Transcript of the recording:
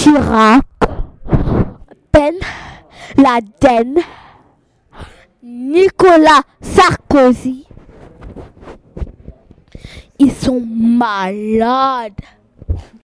Chirac, Ben Laden, Nicolas Sarkozy. Ils sont malades.